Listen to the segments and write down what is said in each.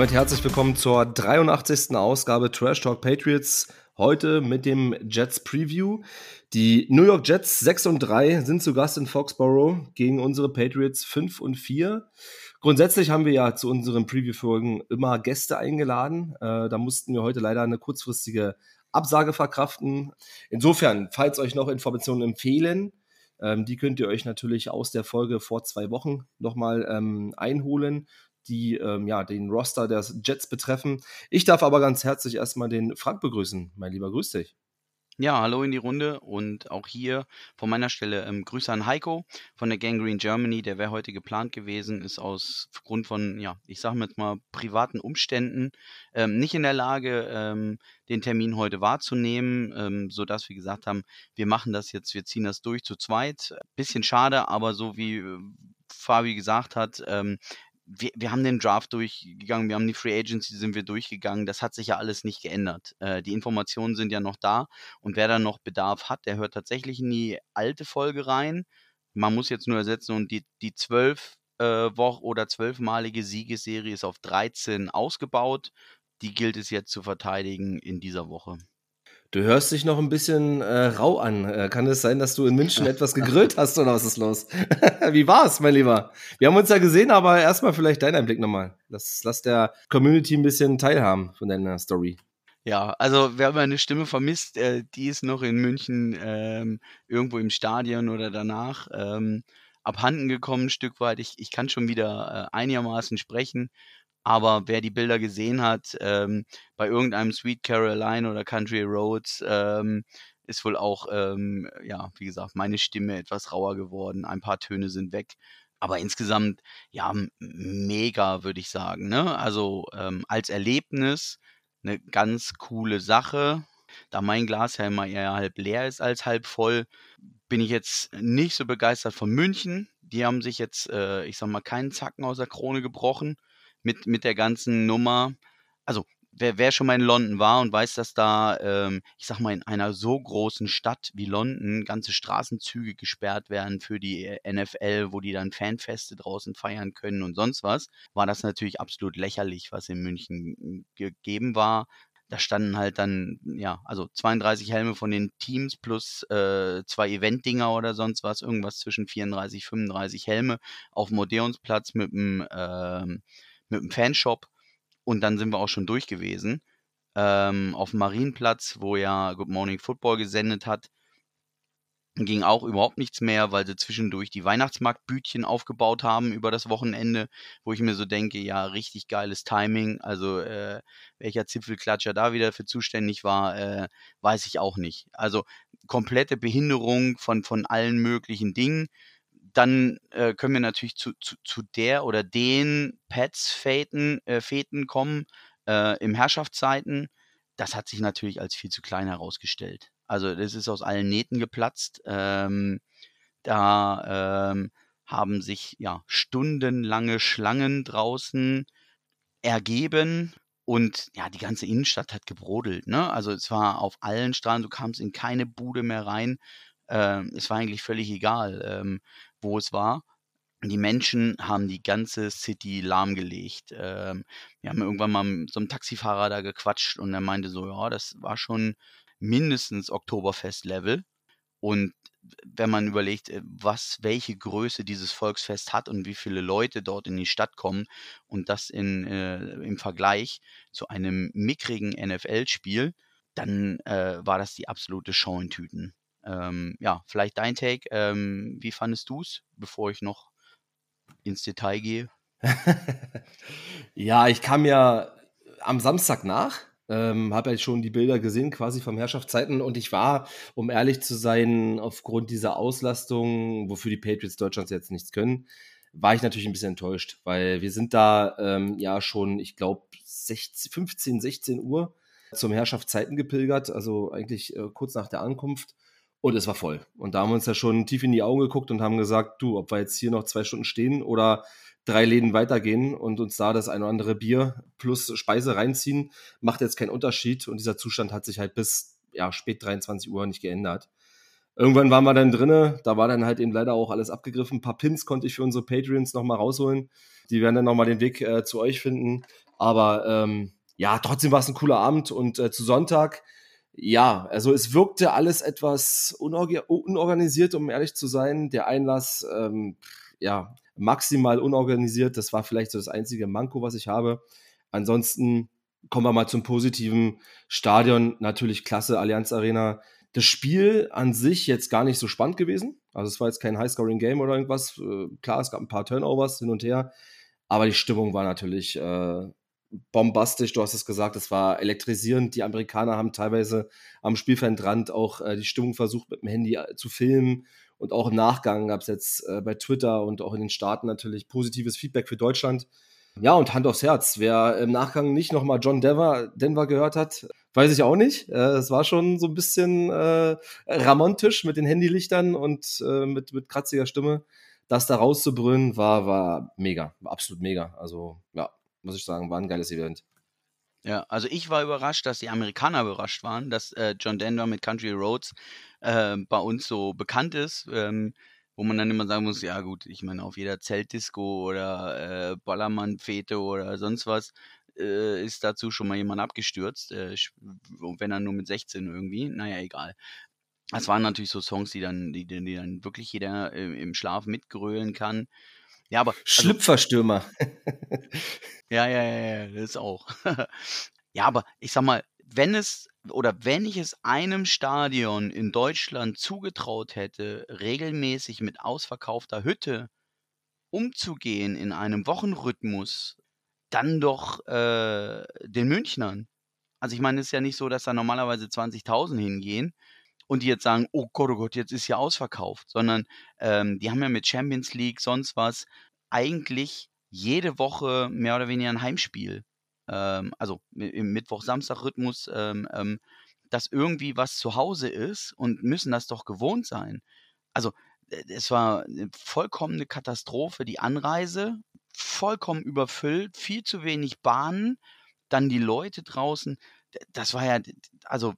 damit herzlich willkommen zur 83. Ausgabe Trash Talk Patriots. Heute mit dem Jets Preview. Die New York Jets 6 und 3 sind zu Gast in Foxborough gegen unsere Patriots 5 und 4. Grundsätzlich haben wir ja zu unseren Preview-Folgen immer Gäste eingeladen. Äh, da mussten wir heute leider eine kurzfristige Absage verkraften. Insofern, falls euch noch Informationen empfehlen, ähm, die könnt ihr euch natürlich aus der Folge vor zwei Wochen nochmal ähm, einholen, die ähm, ja den Roster der Jets betreffen. Ich darf aber ganz herzlich erstmal den Frank begrüßen. Mein Lieber, grüß dich. Ja, hallo in die Runde und auch hier von meiner Stelle ähm, Grüße an Heiko von der Gangrene Germany. Der wäre heute geplant gewesen, ist aus Grund von, ja, ich sage mal, privaten Umständen ähm, nicht in der Lage, ähm, den Termin heute wahrzunehmen, ähm, sodass wir gesagt haben, wir machen das jetzt, wir ziehen das durch zu zweit. Bisschen schade, aber so wie äh, Fabi gesagt hat, ähm, wir, wir haben den Draft durchgegangen, wir haben die Free Agency sind wir durchgegangen. Das hat sich ja alles nicht geändert. Äh, die Informationen sind ja noch da und wer da noch Bedarf hat, der hört tatsächlich in die alte Folge rein. Man muss jetzt nur ersetzen und die, die zwölf äh, Woch- oder zwölfmalige Siegesserie ist auf 13 ausgebaut. Die gilt es jetzt zu verteidigen in dieser Woche. Du hörst dich noch ein bisschen äh, rau an. Äh, kann es sein, dass du in München etwas gegrillt hast oder was ist los? Wie war's, mein Lieber? Wir haben uns ja gesehen, aber erstmal vielleicht dein Einblick nochmal. Lass, lass der Community ein bisschen teilhaben von deiner Story. Ja, also wer meine Stimme vermisst, äh, die ist noch in München ähm, irgendwo im Stadion oder danach ähm, abhanden gekommen, ein Stück weit. Ich, ich kann schon wieder äh, einigermaßen sprechen. Aber wer die Bilder gesehen hat, ähm, bei irgendeinem Sweet Caroline oder Country Roads, ähm, ist wohl auch, ähm, ja, wie gesagt, meine Stimme etwas rauer geworden. Ein paar Töne sind weg. Aber insgesamt, ja, mega, würde ich sagen. Ne? Also ähm, als Erlebnis eine ganz coole Sache. Da mein Glas ja immer eher halb leer ist als halb voll, bin ich jetzt nicht so begeistert von München. Die haben sich jetzt, äh, ich sag mal, keinen Zacken aus der Krone gebrochen mit, mit der ganzen Nummer. Also, wer, wer schon mal in London war und weiß, dass da, ähm, ich sag mal, in einer so großen Stadt wie London ganze Straßenzüge gesperrt werden für die äh, NFL, wo die dann Fanfeste draußen feiern können und sonst was, war das natürlich absolut lächerlich, was in München gegeben war da standen halt dann, ja, also 32 Helme von den Teams plus äh, zwei Event-Dinger oder sonst was, irgendwas zwischen 34, 35 Helme auf dem Odeonsplatz mit dem ähm, mit dem Fanshop und dann sind wir auch schon durch gewesen. Ähm, auf dem Marienplatz, wo ja Good Morning Football gesendet hat, ging auch überhaupt nichts mehr, weil sie zwischendurch die Weihnachtsmarktbütchen aufgebaut haben über das Wochenende, wo ich mir so denke, ja, richtig geiles Timing. Also äh, welcher Zipfelklatscher da wieder für zuständig war, äh, weiß ich auch nicht. Also komplette Behinderung von, von allen möglichen Dingen dann äh, können wir natürlich zu, zu, zu der oder den Pets-Fäten äh, Fäten kommen äh, im Herrschaftszeiten. Das hat sich natürlich als viel zu klein herausgestellt. Also das ist aus allen Nähten geplatzt. Ähm, da ähm, haben sich ja stundenlange Schlangen draußen ergeben und ja, die ganze Innenstadt hat gebrodelt. Ne? Also es war auf allen Straßen, du kamst in keine Bude mehr rein. Ähm, es war eigentlich völlig egal. Ähm, wo es war. Die Menschen haben die ganze City lahmgelegt. Ähm, wir haben irgendwann mal mit so einem Taxifahrer da gequatscht und er meinte so, ja, das war schon mindestens Oktoberfest-Level. Und wenn man überlegt, äh, was, welche Größe dieses Volksfest hat und wie viele Leute dort in die Stadt kommen und das in, äh, im Vergleich zu einem mickrigen NFL-Spiel, dann äh, war das die absolute Show in Tüten. Ähm, ja, vielleicht dein Take. Ähm, wie fandest du es, bevor ich noch ins Detail gehe? ja, ich kam ja am Samstag nach, ähm, habe ja schon die Bilder gesehen, quasi vom Herrschaftszeiten. Und ich war, um ehrlich zu sein, aufgrund dieser Auslastung, wofür die Patriots Deutschlands jetzt nichts können, war ich natürlich ein bisschen enttäuscht, weil wir sind da ähm, ja schon, ich glaube, 15, 16 Uhr zum Herrschaftszeiten gepilgert, also eigentlich äh, kurz nach der Ankunft. Und es war voll. Und da haben wir uns ja schon tief in die Augen geguckt und haben gesagt, du, ob wir jetzt hier noch zwei Stunden stehen oder drei Läden weitergehen und uns da das ein oder andere Bier plus Speise reinziehen, macht jetzt keinen Unterschied. Und dieser Zustand hat sich halt bis ja, spät 23 Uhr nicht geändert. Irgendwann waren wir dann drinne, da war dann halt eben leider auch alles abgegriffen. Ein paar Pins konnte ich für unsere Patreons nochmal rausholen. Die werden dann nochmal den Weg äh, zu euch finden. Aber ähm, ja, trotzdem war es ein cooler Abend und äh, zu Sonntag, ja, also es wirkte alles etwas unorganisiert, um ehrlich zu sein. Der Einlass, ähm, ja, maximal unorganisiert. Das war vielleicht so das einzige Manko, was ich habe. Ansonsten kommen wir mal zum positiven Stadion. Natürlich klasse, Allianz Arena. Das Spiel an sich jetzt gar nicht so spannend gewesen. Also es war jetzt kein High-Scoring-Game oder irgendwas. Äh, klar, es gab ein paar Turnovers hin und her. Aber die Stimmung war natürlich äh, bombastisch. Du hast es gesagt, es war elektrisierend. Die Amerikaner haben teilweise am Spielfeldrand auch äh, die Stimmung versucht, mit dem Handy äh, zu filmen. Und auch im Nachgang gab es jetzt äh, bei Twitter und auch in den Staaten natürlich positives Feedback für Deutschland. Ja, und Hand aufs Herz. Wer im Nachgang nicht nochmal John Denver, Denver gehört hat, weiß ich auch nicht. Äh, es war schon so ein bisschen äh, ramontisch mit den Handylichtern und äh, mit, mit kratziger Stimme. Das da rauszubrüllen war, war mega, war absolut mega. Also, ja, muss ich sagen, war ein geiles Event. Ja, also ich war überrascht, dass die Amerikaner überrascht waren, dass äh, John Denver mit Country Roads äh, bei uns so bekannt ist. Ähm, wo man dann immer sagen muss, ja gut, ich meine, auf jeder Zeltdisco oder äh, Ballermann-Fete oder sonst was äh, ist dazu schon mal jemand abgestürzt, äh, wenn er nur mit 16 irgendwie, naja, egal. Das waren natürlich so Songs, die dann, die, die dann wirklich jeder im, im Schlaf mitgrölen kann. Ja, aber. Also, Schlüpferstürmer. ja, ja, ja, ja, das auch. ja, aber ich sag mal, wenn es oder wenn ich es einem Stadion in Deutschland zugetraut hätte, regelmäßig mit ausverkaufter Hütte umzugehen in einem Wochenrhythmus, dann doch äh, den Münchnern. Also ich meine, es ist ja nicht so, dass da normalerweise 20.000 hingehen und die jetzt sagen, oh Gott, oh Gott, jetzt ist ja ausverkauft, sondern ähm, die haben ja mit Champions League, sonst was, eigentlich jede Woche mehr oder weniger ein Heimspiel ähm, also im Mittwoch-Samstag-Rhythmus, ähm, ähm, dass irgendwie was zu Hause ist und müssen das doch gewohnt sein. Also es war eine vollkommene Katastrophe, die Anreise, vollkommen überfüllt, viel zu wenig Bahnen, dann die Leute draußen. Das war ja, also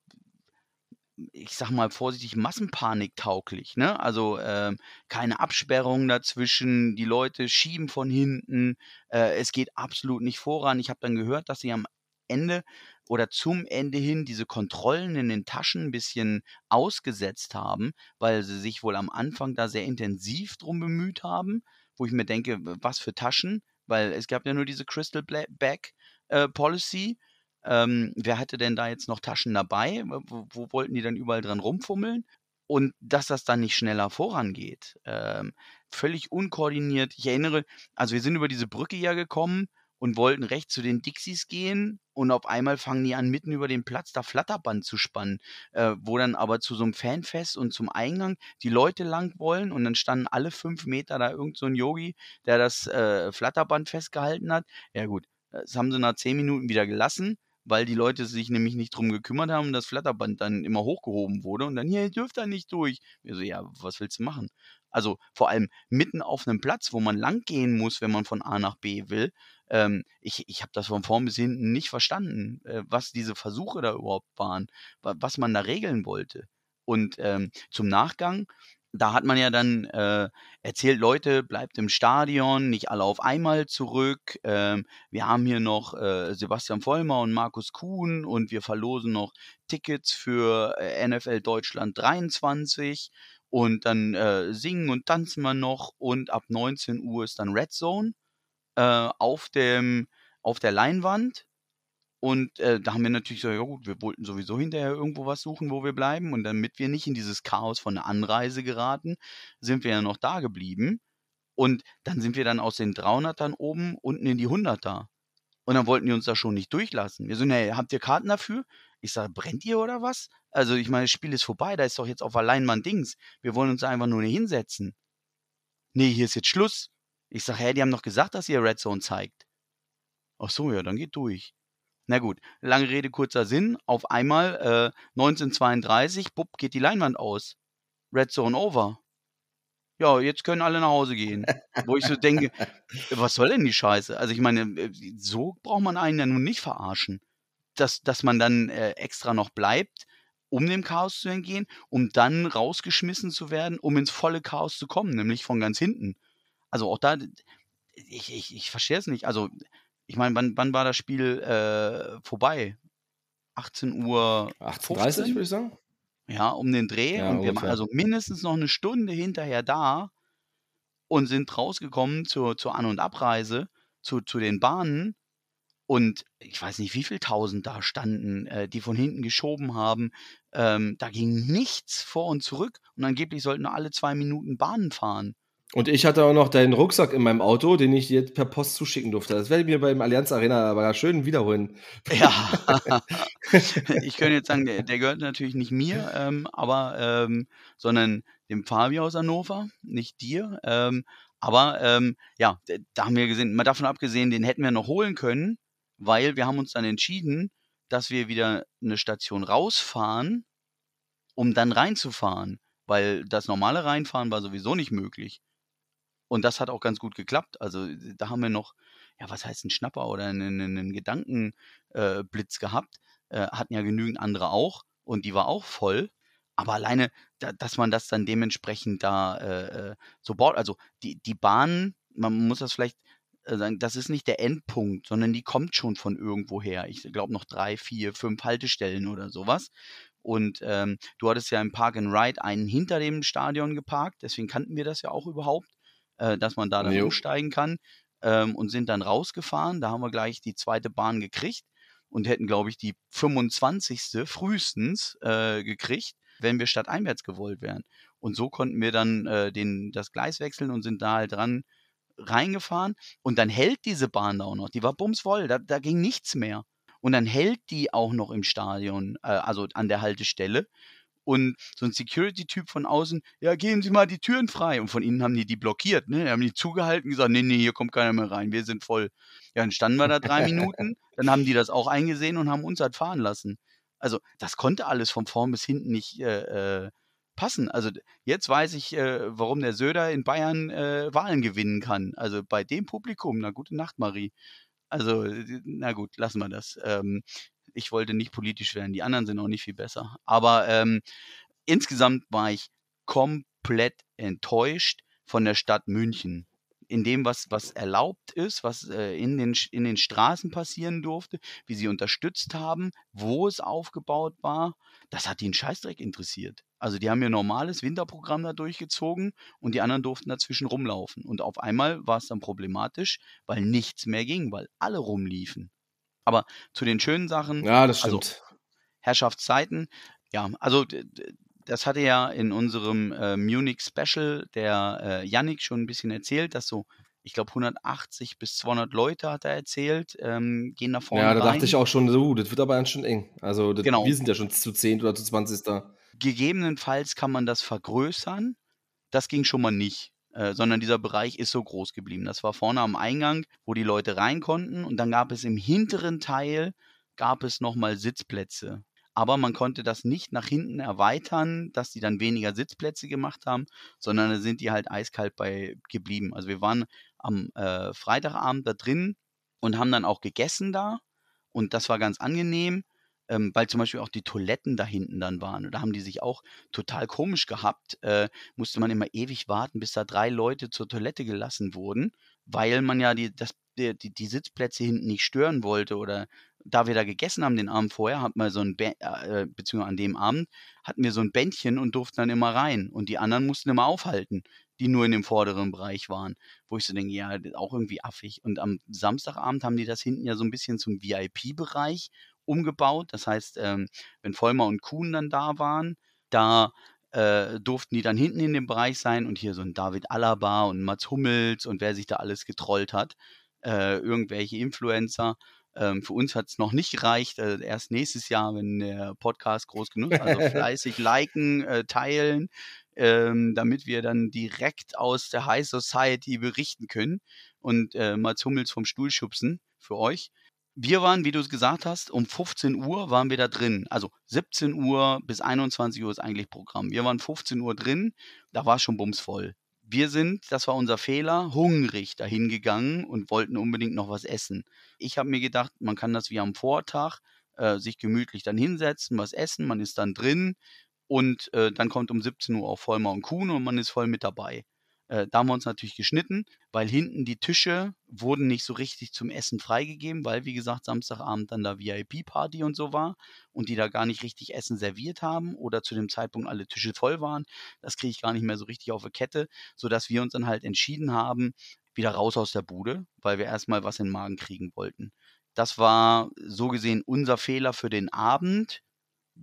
ich sag mal vorsichtig, Massenpanik tauglich. Ne? Also ähm, keine Absperrungen dazwischen, die Leute schieben von hinten, äh, es geht absolut nicht voran. Ich habe dann gehört, dass sie am Ende oder zum Ende hin diese Kontrollen in den Taschen ein bisschen ausgesetzt haben, weil sie sich wohl am Anfang da sehr intensiv drum bemüht haben, wo ich mir denke, was für Taschen, weil es gab ja nur diese Crystal Bag äh, Policy ähm, wer hatte denn da jetzt noch Taschen dabei? Wo, wo wollten die dann überall dran rumfummeln? Und dass das dann nicht schneller vorangeht. Ähm, völlig unkoordiniert. Ich erinnere, also wir sind über diese Brücke ja gekommen und wollten rechts zu den Dixies gehen und auf einmal fangen die an, mitten über den Platz da Flatterband zu spannen, äh, wo dann aber zu so einem Fanfest und zum Eingang die Leute lang wollen und dann standen alle fünf Meter da irgend so ein Yogi, der das äh, Flatterband festgehalten hat. Ja gut, das haben sie nach zehn Minuten wieder gelassen weil die Leute sich nämlich nicht drum gekümmert haben und das Flatterband dann immer hochgehoben wurde und dann, hier, ihr dürft da nicht durch. Wir so, ja, was willst du machen? Also vor allem mitten auf einem Platz, wo man lang gehen muss, wenn man von A nach B will. Ähm, ich ich habe das von vorn bis hinten nicht verstanden, äh, was diese Versuche da überhaupt waren, was man da regeln wollte. Und ähm, zum Nachgang da hat man ja dann äh, erzählt, Leute, bleibt im Stadion, nicht alle auf einmal zurück. Ähm, wir haben hier noch äh, Sebastian Vollmer und Markus Kuhn und wir verlosen noch Tickets für äh, NFL Deutschland 23 und dann äh, singen und tanzen wir noch und ab 19 Uhr ist dann Red Zone äh, auf dem auf der Leinwand und äh, da haben wir natürlich so, ja gut, wir wollten sowieso hinterher irgendwo was suchen, wo wir bleiben. Und damit wir nicht in dieses Chaos von der Anreise geraten, sind wir ja noch da geblieben. Und dann sind wir dann aus den 300ern oben unten in die 100er. Und dann wollten die uns da schon nicht durchlassen. Wir so, nee, habt ihr Karten dafür? Ich sage, brennt ihr oder was? Also ich meine, das Spiel ist vorbei, da ist doch jetzt auf der Leinwand Dings. Wir wollen uns einfach nur hinsetzen. Nee, hier ist jetzt Schluss. Ich sage, hä, die haben doch gesagt, dass ihr Red Zone zeigt. Ach so, ja, dann geht durch. Na gut, lange Rede, kurzer Sinn. Auf einmal äh, 1932, bupp, geht die Leinwand aus. Red Zone over. Ja, jetzt können alle nach Hause gehen. Wo ich so denke, was soll denn die Scheiße? Also ich meine, äh, so braucht man einen ja nun nicht verarschen. Dass, dass man dann äh, extra noch bleibt, um dem Chaos zu entgehen, um dann rausgeschmissen zu werden, um ins volle Chaos zu kommen, nämlich von ganz hinten. Also auch da, ich, ich, ich verstehe es nicht. Also ich meine, wann, wann war das Spiel äh, vorbei? 18 Uhr. 18.30 würde ich sagen. Ja, um den Dreh. Ja, und wir waren also mindestens noch eine Stunde hinterher da und sind rausgekommen zur, zur An- und Abreise, zu, zu den Bahnen. Und ich weiß nicht, wie viele tausend da standen, äh, die von hinten geschoben haben. Ähm, da ging nichts vor und zurück. Und angeblich sollten nur alle zwei Minuten Bahnen fahren. Und ich hatte auch noch deinen Rucksack in meinem Auto, den ich dir per Post zuschicken durfte. Das werde ich mir beim Allianz Arena aber schön wiederholen. Ja, ich könnte jetzt sagen, der, der gehört natürlich nicht mir, ähm, aber ähm, sondern dem Fabi aus Hannover, nicht dir. Ähm, aber ähm, ja, da haben wir gesehen, mal davon abgesehen, den hätten wir noch holen können, weil wir haben uns dann entschieden, dass wir wieder eine Station rausfahren, um dann reinzufahren, weil das normale Reinfahren war sowieso nicht möglich. Und das hat auch ganz gut geklappt. Also da haben wir noch, ja, was heißt ein Schnapper oder einen, einen Gedankenblitz äh, gehabt. Äh, hatten ja genügend andere auch und die war auch voll. Aber alleine, da, dass man das dann dementsprechend da äh, äh, so baut, also die, die Bahn, man muss das vielleicht äh, sagen, das ist nicht der Endpunkt, sondern die kommt schon von irgendwoher. Ich glaube noch drei, vier, fünf Haltestellen oder sowas. Und ähm, du hattest ja im Park and Ride einen hinter dem Stadion geparkt, deswegen kannten wir das ja auch überhaupt, äh, dass man da dann Jo. umsteigen kann ähm, und sind dann rausgefahren. Da haben wir gleich die zweite Bahn gekriegt und hätten, glaube ich, die 25. frühestens äh, gekriegt, wenn wir stadteinwärts gewollt wären. Und so konnten wir dann äh, den, das Gleis wechseln und sind da halt dran reingefahren. Und dann hält diese Bahn da auch noch. Die war bumsvoll, da, da ging nichts mehr. Und dann hält die auch noch im Stadion, äh, also an der Haltestelle. Und so ein Security-Typ von außen, ja, geben Sie mal die Türen frei. Und von innen haben die die blockiert, ne? Haben die zugehalten, gesagt, nee, nee, hier kommt keiner mehr rein, wir sind voll. Ja, dann standen wir da drei Minuten, dann haben die das auch eingesehen und haben uns halt fahren lassen. Also, das konnte alles von vorn bis hinten nicht äh, äh, passen. Also, jetzt weiß ich, äh, warum der Söder in Bayern äh, Wahlen gewinnen kann. Also, bei dem Publikum, na gute Nacht, Marie. Also, äh, na gut, lassen wir das. Ähm, ich wollte nicht politisch werden, die anderen sind auch nicht viel besser. Aber ähm, insgesamt war ich komplett enttäuscht von der Stadt München. In dem, was, was erlaubt ist, was äh, in, den, in den Straßen passieren durfte, wie sie unterstützt haben, wo es aufgebaut war, das hat einen Scheißdreck interessiert. Also die haben ihr normales Winterprogramm da durchgezogen und die anderen durften dazwischen rumlaufen. Und auf einmal war es dann problematisch, weil nichts mehr ging, weil alle rumliefen. Aber zu den schönen Sachen, Ja, das also stimmt. Herrschaftszeiten. Ja, also das hatte ja in unserem äh, Munich Special der äh, Yannick schon ein bisschen erzählt, dass so, ich glaube 180 bis 200 Leute hat er erzählt, ähm, gehen nach vorne ja, da rein. dachte ich auch schon, so, das wird aber ganz schön eng. Also, das, Genau. wir sind ja schon zu 10 oder zu 20 da. Gegebenenfalls kann man das vergrößern. Das ging schon mal nicht, äh, sondern dieser Bereich ist so groß geblieben. Das war vorne am Eingang, wo die Leute rein konnten und dann gab es im hinteren Teil gab es nochmal Sitzplätze. Aber man konnte das nicht nach hinten erweitern, dass die dann weniger Sitzplätze gemacht haben, sondern da sind die halt eiskalt bei geblieben. Also wir waren am äh, Freitagabend da drin und haben dann auch gegessen da und das war ganz angenehm, ähm, weil zum Beispiel auch die Toiletten da hinten dann waren. Und da haben die sich auch total komisch gehabt. Äh, musste man immer ewig warten, bis da drei Leute zur Toilette gelassen wurden, weil man ja die, das, die, die, Sitzplätze hinten nicht stören wollte. Oder da wir da gegessen haben den Abend vorher, hatten wir so ein, Bä- äh, beziehungsweise an dem Abend, hatten wir so ein Bändchen und durften dann immer rein. Und die anderen mussten immer aufhalten, die nur in dem vorderen Bereich waren. Wo ich so denke, ja, auch irgendwie affig. Und am Samstagabend haben die das hinten ja so ein bisschen zum VIP-Bereich umgebaut. Das heißt, ähm, wenn Vollmer und Kuhn dann da waren, da äh, durften die dann hinten in dem Bereich sein und hier so ein David Alaba und Mats Hummels und wer sich da alles getrollt hat, äh, irgendwelche Influencer. Ähm, für uns hat es noch nicht gereicht, äh, erst nächstes Jahr, wenn der Podcast groß genug ist. Also fleißig liken, äh, teilen, ähm, damit wir dann direkt aus der High Society berichten können und äh, Mats Hummels vom Stuhl schubsen für euch. Wir waren, wie du es gesagt hast, um 15 Uhr waren wir da drin. Also 17 Uhr bis 21 Uhr ist eigentlich Programm. Wir waren 15 Uhr drin, da war schon bumsvoll. Wir sind, das war unser Fehler, hungrig dahin gegangen und wollten unbedingt noch was essen. Ich habe mir gedacht, man kann das wie am Vortag, äh, sich gemütlich dann hinsetzen, was essen, man ist dann drin und äh, dann kommt um 17 Uhr auch Vollmer und Kuhn und man ist voll mit dabei. Äh, da haben wir uns natürlich geschnitten, weil hinten die Tische wurden nicht so richtig zum Essen freigegeben, weil, wie gesagt, Samstagabend dann da VIP-Party und so war und die da gar nicht richtig Essen serviert haben oder zu dem Zeitpunkt alle Tische voll waren. Das kriege ich gar nicht mehr so richtig auf die Kette, sodass wir uns dann halt entschieden haben, wieder raus aus der Bude, weil wir erstmal was in den Magen kriegen wollten. Das war so gesehen unser Fehler für den Abend.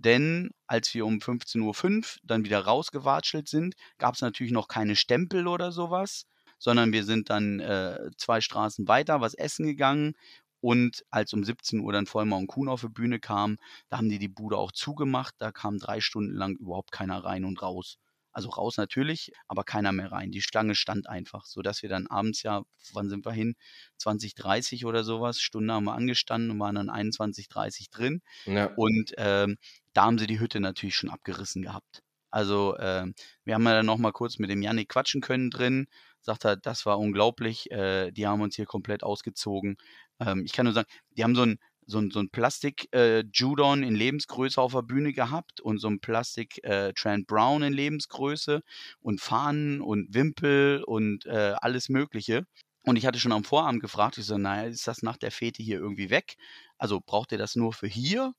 Denn als wir um 15.05 Uhr dann wieder rausgewatschelt sind, gab es natürlich noch keine Stempel oder sowas, sondern wir sind dann äh, zwei Straßen weiter was essen gegangen. Und als um 17 Uhr dann Vollmer und Kuhn auf die Bühne kamen, da haben die die Bude auch zugemacht. Da kam drei Stunden lang überhaupt keiner rein und raus. Also raus natürlich, aber keiner mehr rein. Die Schlange stand einfach, sodass wir dann abends ja, wann sind wir hin? 2030 oder sowas, Stunde haben wir angestanden und waren dann 21.30 drin. Ja. Und ähm, da haben sie die Hütte natürlich schon abgerissen gehabt. Also äh, wir haben ja dann nochmal kurz mit dem Yannick quatschen können drin. Sagt er, das war unglaublich. Äh, die haben uns hier komplett ausgezogen. Ähm, ich kann nur sagen, die haben so ein so ein, so ein Plastik-Judon äh, in Lebensgröße auf der Bühne gehabt und so ein Plastik-Trent äh, Brown in Lebensgröße und Fahnen und Wimpel und äh, alles Mögliche. Und ich hatte schon am Vorabend gefragt, ich so, naja, ist das nach der Fete hier irgendwie weg? Also braucht ihr das nur für hier?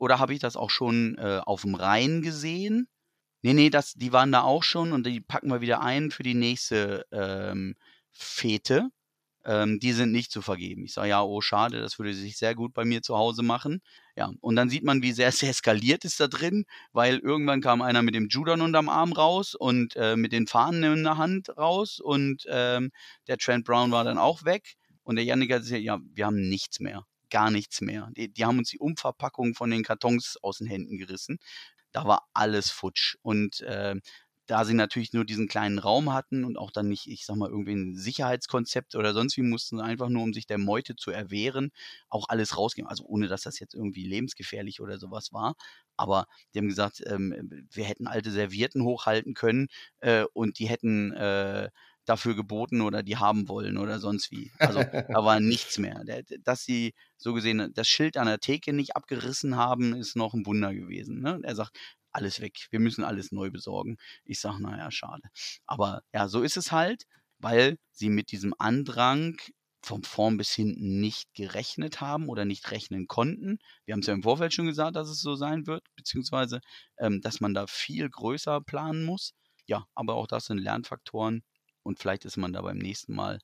Oder habe ich das auch schon äh, auf dem Rhein gesehen? Nee, nee, das, die waren da auch schon und die packen wir wieder ein für die nächste ähm, Fete. Ähm, die sind nicht zu vergeben. Ich sage, ja, oh, schade, das würde sich sehr gut bei mir zu Hause machen. Ja, und dann sieht man, wie sehr es eskaliert ist da drin, weil irgendwann kam einer mit dem Judan unterm Arm raus und äh, mit den Fahnen in der Hand raus und ähm, der Trent Brown war dann auch weg und der Yannick hat gesagt, ja, wir haben nichts mehr gar nichts mehr. Die, die, haben uns die Umverpackung von den Kartons aus den Händen gerissen. Da war alles futsch. Und äh, da sie natürlich nur diesen kleinen Raum hatten und auch dann nicht, ich sag mal, irgendwie ein Sicherheitskonzept oder sonst wie, mussten sie einfach nur, um sich der Meute zu erwehren, auch alles rausgeben. Also ohne, dass das jetzt irgendwie lebensgefährlich oder sowas war. Aber die haben gesagt, ähm, wir hätten alte Servierten hochhalten können äh, und die hätten äh, dafür geboten oder die haben wollen oder sonst wie. Also da war nichts mehr. Dass sie so gesehen das Schild an der Theke nicht abgerissen haben, ist noch ein Wunder gewesen. Ne? Er sagt, alles weg. Wir müssen alles neu besorgen. Ich sage, naja, schade. Aber ja, so ist es halt, weil sie mit diesem Andrang von vorn bis hinten nicht gerechnet haben oder nicht rechnen konnten. Wir haben es ja im Vorfeld schon gesagt, dass es so sein wird, beziehungsweise, ähm, dass man da viel größer planen muss. Ja, aber auch das sind Lernfaktoren und vielleicht ist man da beim nächsten Mal,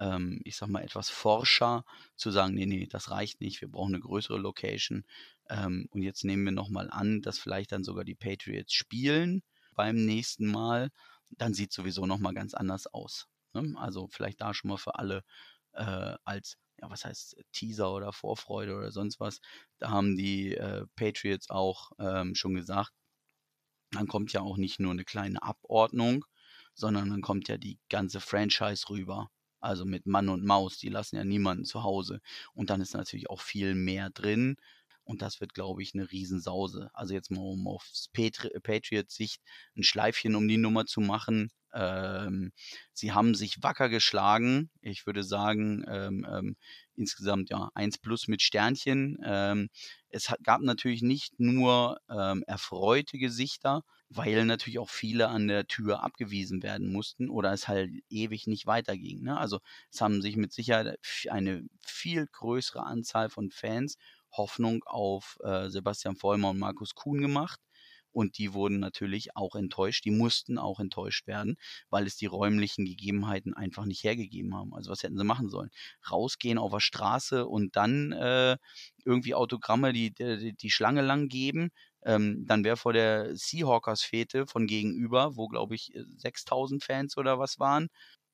ähm, ich sag mal, etwas forscher zu sagen, nee, nee, das reicht nicht, wir brauchen eine größere Location. Ähm, und jetzt nehmen wir nochmal an, dass vielleicht dann sogar die Patriots spielen beim nächsten Mal. Dann sieht sowieso nochmal ganz anders aus. Ne? Also vielleicht da schon mal für alle äh, als ja, was heißt Teaser oder Vorfreude oder sonst was. Da haben die äh, Patriots auch ähm, schon gesagt, dann kommt ja auch nicht nur eine kleine Abordnung, sondern dann kommt ja die ganze Franchise rüber. Also mit Mann und Maus, die lassen ja niemanden zu Hause. Und dann ist natürlich auch viel mehr drin. Und das wird, glaube ich, eine Riesensause. Also jetzt mal, um aufs Patri Patriots Sicht ein Schleifchen um die Nummer zu machen. Ähm, sie haben sich wacker geschlagen. Ich würde sagen, ähm, ähm, insgesamt ja 1 plus mit Sternchen. Ähm, es hat, gab natürlich nicht nur ähm, erfreute Gesichter, weil natürlich auch viele an der Tür abgewiesen werden mussten oder es halt ewig nicht weiterging. Ne? Also es haben sich mit Sicherheit eine viel größere Anzahl von Fans Hoffnung auf äh, Sebastian Vollmer und Markus Kuhn gemacht. Und die wurden natürlich auch enttäuscht. Die mussten auch enttäuscht werden, weil es die räumlichen Gegebenheiten einfach nicht hergegeben haben. Also was hätten sie machen sollen? Rausgehen auf der Straße und dann äh, irgendwie Autogramme, die, die, die Schlange lang geben. Ähm, dann wäre vor der Seahawkers-Fete von gegenüber, wo glaube ich 6000 Fans oder was waren,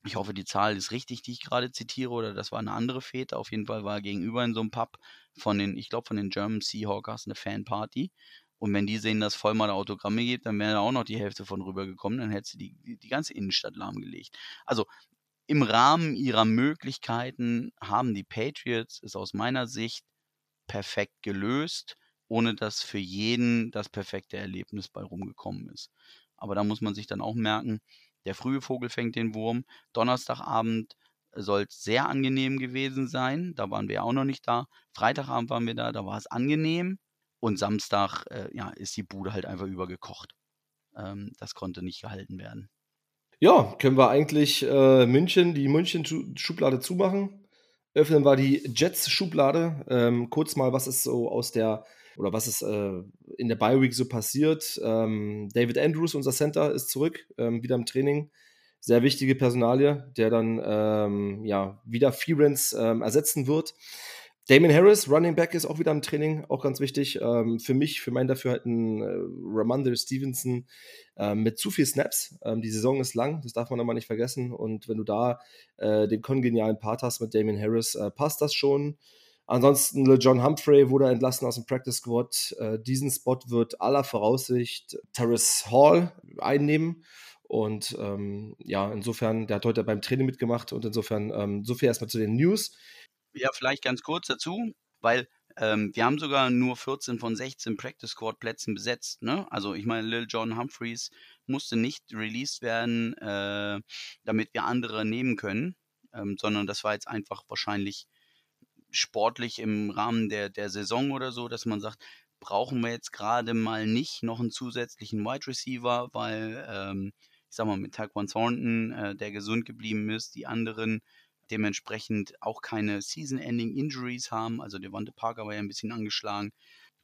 ich hoffe, die Zahl ist richtig, die ich gerade zitiere, oder das war eine andere Fete. Auf jeden Fall war gegenüber in so einem Pub von den, ich glaube, von den German Seahawkers eine Fanparty. Und wenn die sehen, dass Vollmer Autogramme gibt, dann wäre da auch noch die Hälfte von rübergekommen, dann hätte sie die, die ganze Innenstadt lahmgelegt. Also im Rahmen ihrer Möglichkeiten haben die Patriots es aus meiner Sicht perfekt gelöst, ohne dass für jeden das perfekte Erlebnis bei rumgekommen ist. Aber da muss man sich dann auch merken, der frühe Vogel fängt den Wurm. Donnerstagabend soll es sehr angenehm gewesen sein. Da waren wir auch noch nicht da. Freitagabend waren wir da, da war es angenehm. Und Samstag äh, ja, ist die Bude halt einfach übergekocht. Ähm, das konnte nicht gehalten werden. Ja, können wir eigentlich äh, München, die München-Schublade zumachen. Öffnen wir die Jets-Schublade. Ähm, kurz mal, was ist so aus der, oder was ist äh, in der Bye-Week so passiert. Ähm, David Andrews, unser Center, ist zurück, ähm, wieder im Training. Sehr wichtige Personalie, der dann ähm, ja, wieder Fearance ähm, ersetzen wird. Damon Harris, Running Back, ist auch wieder im Training, auch ganz wichtig. Ähm, für mich, für mein Dafürhalten, äh, Ramondre Stevenson äh, mit zu viel Snaps. Ähm, die Saison ist lang, das darf man aber nicht vergessen. Und wenn du da äh, den kongenialen Part hast mit Damon Harris, äh, passt das schon. Ansonsten John Humphrey wurde entlassen aus dem Practice Squad. Äh, diesen Spot wird aller Voraussicht Terrace Hall einnehmen. Und ähm, ja, insofern, der hat heute beim Training mitgemacht und insofern, ähm, so viel erstmal zu den News. Ja, vielleicht ganz kurz dazu, weil ähm, wir haben sogar nur 14 von 16 Practice Squad Plätzen besetzt. Ne? Also ich meine, Lil John Humphreys musste nicht released werden, äh, damit wir andere nehmen können, ähm, sondern das war jetzt einfach wahrscheinlich sportlich im Rahmen der, der Saison oder so, dass man sagt, brauchen wir jetzt gerade mal nicht noch einen zusätzlichen Wide Receiver, weil ähm, ich sag mal mit Taquan Thornton, äh, der gesund geblieben ist, die anderen dementsprechend auch keine Season-Ending-Injuries haben. Also Devonte Parker war ja ein bisschen angeschlagen,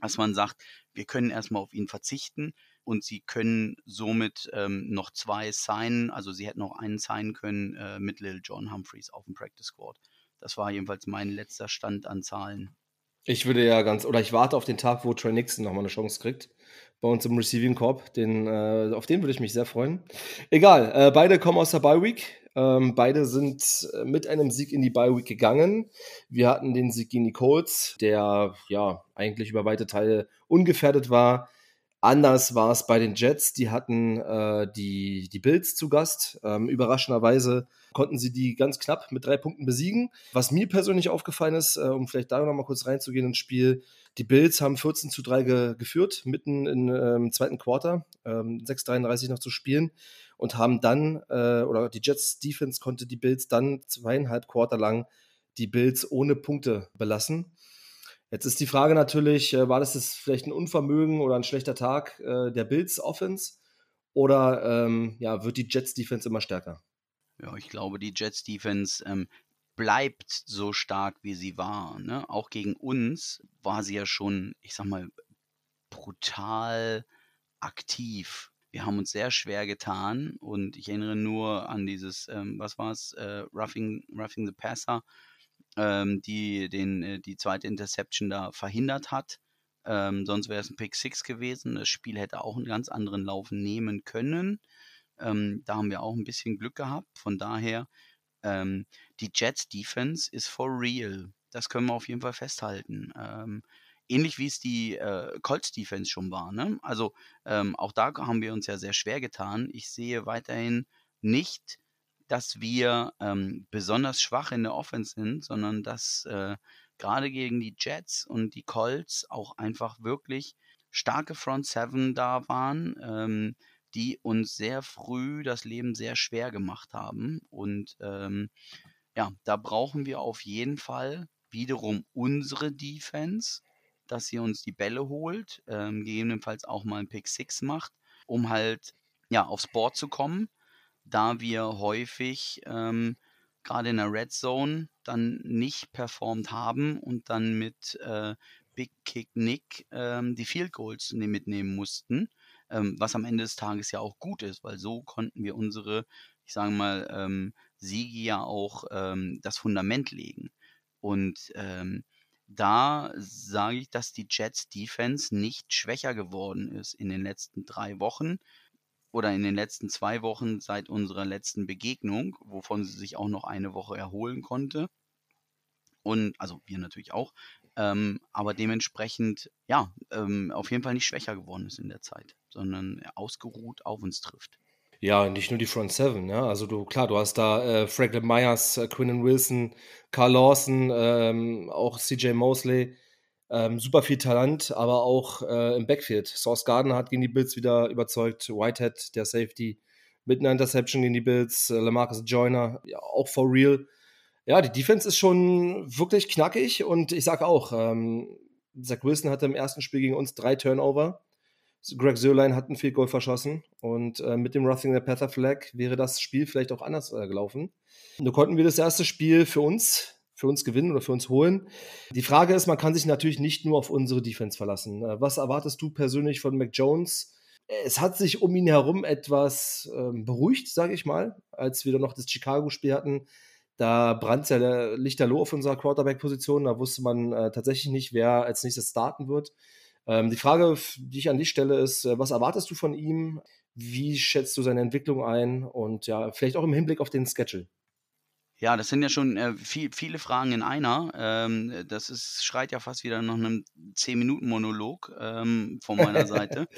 dass man sagt, wir können erstmal auf ihn verzichten und sie können somit ähm, noch zwei signen. Also sie hätten noch einen signen können äh, mit Lil John Humphreys auf dem Practice Squad. Das war jedenfalls mein letzter Stand an Zahlen. Ich würde ja ganz, oder ich warte auf den Tag, wo Trey Nixon nochmal eine Chance kriegt. Bei uns im Receiving Corp. Den, äh, auf den würde ich mich sehr freuen. Egal, äh, beide kommen aus der Bye Week. Ähm, beide sind äh, mit einem Sieg in die Bye Week gegangen. Wir hatten den Sieg gegen die Colts, der ja eigentlich über weite Teile ungefährdet war. Anders war es bei den Jets. Die hatten äh, die, die Bills zu Gast. Ähm, überraschenderweise konnten sie die ganz knapp mit drei Punkten besiegen. Was mir persönlich aufgefallen ist, äh, um vielleicht da noch mal kurz reinzugehen ins Spiel, die Bills haben 14 zu 3 ge geführt, mitten im ähm, zweiten Quarter, ähm, 6,33 noch zu spielen und haben dann, äh, oder die Jets Defense konnte die Bills dann zweieinhalb Quarter lang die Bills ohne Punkte belassen. Jetzt ist die Frage natürlich, äh, war das jetzt vielleicht ein Unvermögen oder ein schlechter Tag äh, der Bills Offense oder ähm, ja, wird die Jets Defense immer stärker? Ja, ich glaube, die Jets Defense ähm, bleibt so stark, wie sie war. Ne? Auch gegen uns war sie ja schon, ich sag mal, brutal aktiv. Wir haben uns sehr schwer getan und ich erinnere nur an dieses, ähm, was war es, äh, Roughing, Roughing the Passer, ähm, die den, äh, die zweite Interception da verhindert hat. Ähm, sonst wäre es ein Pick 6 gewesen. Das Spiel hätte auch einen ganz anderen Lauf nehmen können. Ähm, da haben wir auch ein bisschen Glück gehabt. Von daher, ähm, die Jets Defense ist for real. Das können wir auf jeden Fall festhalten. Ähm, ähnlich wie es die äh, Colts Defense schon war. Ne? Also ähm, auch da haben wir uns ja sehr schwer getan. Ich sehe weiterhin nicht, dass wir ähm, besonders schwach in der Offense sind, sondern dass äh, gerade gegen die Jets und die Colts auch einfach wirklich starke Front Seven da waren. Ähm, die uns sehr früh das Leben sehr schwer gemacht haben. Und ähm, ja, da brauchen wir auf jeden Fall wiederum unsere Defense, dass sie uns die Bälle holt, ähm, gegebenenfalls auch mal ein Pick 6 macht, um halt ja aufs Board zu kommen, da wir häufig ähm, gerade in der Red Zone dann nicht performt haben und dann mit äh, Big Kick Nick ähm, die Field Goals mitnehmen mussten ähm, was am Ende des Tages ja auch gut ist, weil so konnten wir unsere, ich sage mal, ähm, Siege ja auch ähm, das Fundament legen. Und ähm, da sage ich, dass die Jets Defense nicht schwächer geworden ist in den letzten drei Wochen oder in den letzten zwei Wochen seit unserer letzten Begegnung, wovon sie sich auch noch eine Woche erholen konnte. Und also wir natürlich auch. Ähm, aber dementsprechend, ja, ähm, auf jeden Fall nicht schwächer geworden ist in der Zeit, sondern ausgeruht auf uns trifft. Ja, nicht nur die Front Seven, ja. Also du, klar, du hast da äh, Franklin Myers, äh, Quinnen Wilson, Carl Lawson, ähm, auch CJ Mosley, ähm, super viel Talent, aber auch äh, im Backfield. Source Gardner hat gegen die Bills wieder überzeugt, Whitehead, der Safety, mit einer Interception gegen die Bills, äh, Lamarcus Joyner, ja, auch for real. Ja, die Defense ist schon wirklich knackig und ich sage auch, ähm, Zach Wilson hatte im ersten Spiel gegen uns drei Turnover. Greg Sörlein hat ein Field Goal verschossen und äh, mit dem Roughing the Panther Flag wäre das Spiel vielleicht auch anders äh, gelaufen. Nur konnten wir das erste Spiel für uns für uns gewinnen oder für uns holen. Die Frage ist, man kann sich natürlich nicht nur auf unsere Defense verlassen. Äh, was erwartest du persönlich von Mac Jones? Es hat sich um ihn herum etwas ähm, beruhigt, sage ich mal, als wir dann noch das Chicago-Spiel hatten. Da brannte ja lichterloh auf unserer Quarterback-Position. Da wusste man äh, tatsächlich nicht, wer als nächstes starten wird. Ähm, die Frage, die ich an dich stelle, ist, äh, was erwartest du von ihm? Wie schätzt du seine Entwicklung ein? Und ja, vielleicht auch im Hinblick auf den Schedule. Ja, das sind ja schon äh, viel, viele Fragen in einer. Ähm, das ist, schreit ja fast wieder nach einem 10-Minuten-Monolog ähm, von meiner Seite.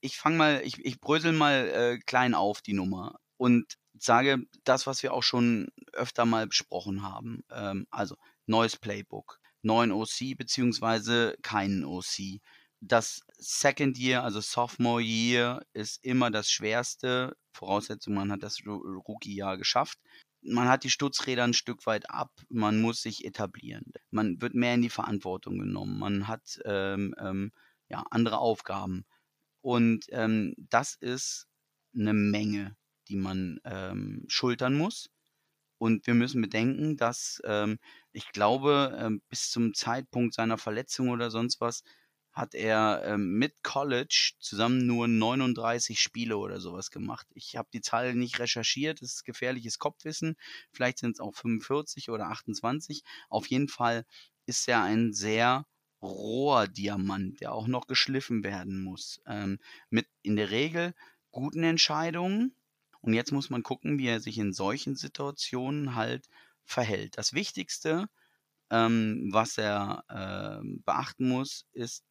ich fange mal, ich, ich brösel mal äh, klein auf die Nummer und sage das, was wir auch schon öfter mal besprochen haben. Ähm, also neues Playbook, neuen OC beziehungsweise keinen OC. Das Second Year, also Sophomore Year, ist immer das Schwerste. Voraussetzung, man hat das Rookie-Jahr geschafft man hat die Stutzräder ein Stück weit ab, man muss sich etablieren. Man wird mehr in die Verantwortung genommen, man hat ähm, ähm, ja, andere Aufgaben. Und ähm, das ist eine Menge, die man ähm, schultern muss. Und wir müssen bedenken, dass ähm, ich glaube, ähm, bis zum Zeitpunkt seiner Verletzung oder sonst was hat er ähm, mit College zusammen nur 39 Spiele oder sowas gemacht. Ich habe die Zahl nicht recherchiert, das ist gefährliches Kopfwissen. Vielleicht sind es auch 45 oder 28. Auf jeden Fall ist er ein sehr roher Diamant, der auch noch geschliffen werden muss. Ähm, mit in der Regel guten Entscheidungen. Und jetzt muss man gucken, wie er sich in solchen Situationen halt verhält. Das Wichtigste, ähm, was er äh, beachten muss, ist